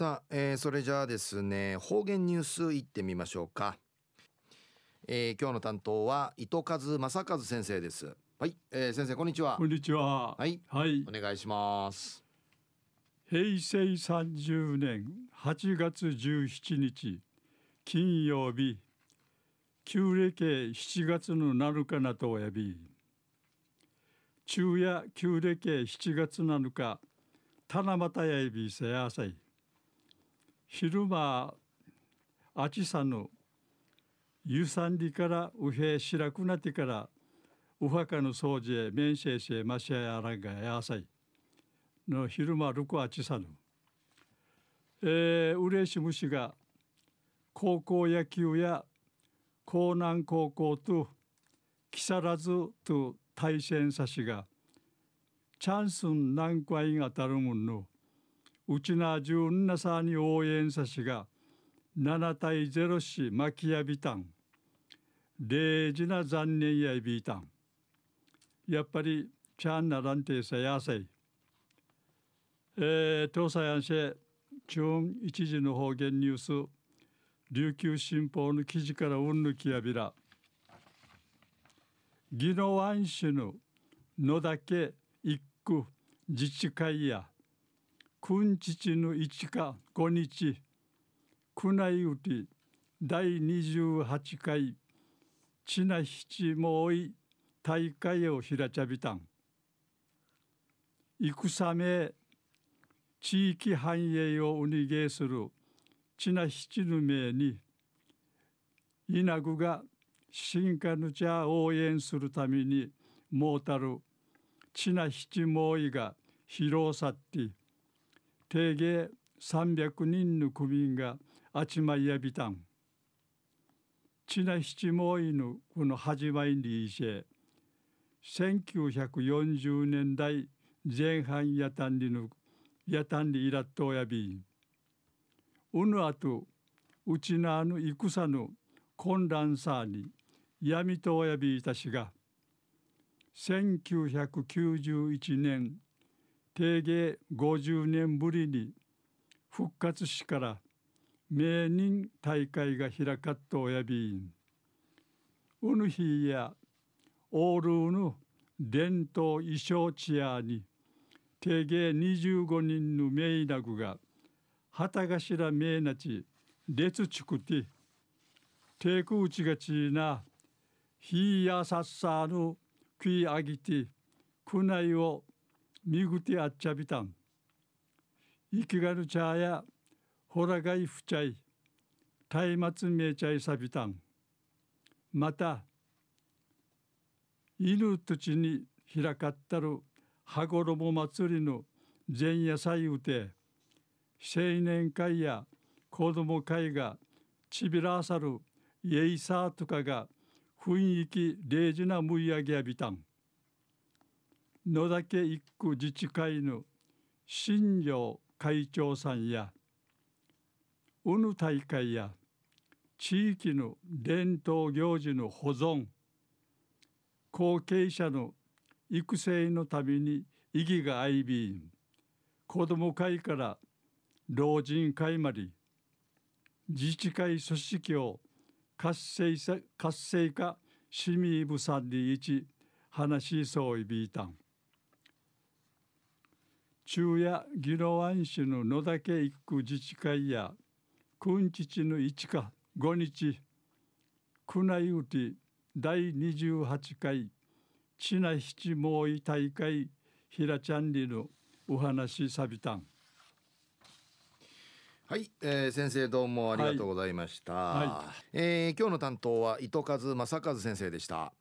さあ、えー、それじゃあですね方言ニュースいってみましょうか、えー、今日の担当は糸数正和先生です。はい、えー、先生こんにちは。こんにちは。はい、はい、お願いします。平成三十年八月十七日金曜日。旧暦七月の七日なとおやび昼夜旧暦七月七日七夕やいびせやさい昼間あちさぬゆさんりからうへしらくなってからうはかの掃除へ面せいせましやらがやさい。の昼間るくあちさぬえー、うれしむしが高校野球や江南高校と木更津と対戦さしがチャンスン何回がたるもんのうちなじゅんなさに応援さしが7対0し巻きやびたん。礼事な残念やびたん。やっぱりちゃんならんてさやさい。えー、東西安市中一時の方言ニュース琉球新報の記事からうんぬきやびら。宜野湾市の野だけ一区自治会や君父の一か五日宮内うて第28回ちな七もい大会を開ちゃびたん。戦め地域繁栄をうにげするちな七の名に稲具が進化の茶応援するためにもうたるちな七もいが広さって。定芸300人の区民があちまいやびたんちな七もいのこの始まりにいせ1940年代前半やたんりのやたんりいらっとやびうぬあとうちなぬ戦の混乱さに闇とおやびいたしが1991年定芸50年ぶりに復活しから名人大会が開かっとおやびん。うぬひやオールーヌ伝統衣装チアに定芸25人の名なぐが旗頭名なち列ちくてテクウチがちなひやさっさぬ食いあぎてくないをみぐてあっちゃびたん生きがるちゃやほらがいふちゃい松明めちゃいさびたんまた犬とちに開かったる羽衣祭りの前夜祭うて青年会や子供会がちびらさるイエイサーとかが雰囲気礼事なむい上げやびたん野岳一区自治会の新庄会長さんやうぬ大会や地域の伝統行事の保存後継者の育成のために意義が相びん子ども会から老人会まで自治会組織を活性活性化市民部さんに一話しそういびいたん。昼夜宜野湾市の野岳一区自治会や君父の一か五日宮内うて第28回ちな七毛い大会ひらちゃんりのお話さびたん。はい、えー、先生どうもありがとうございました、はい。はい、えー、今日の担当は糸数正和先生でした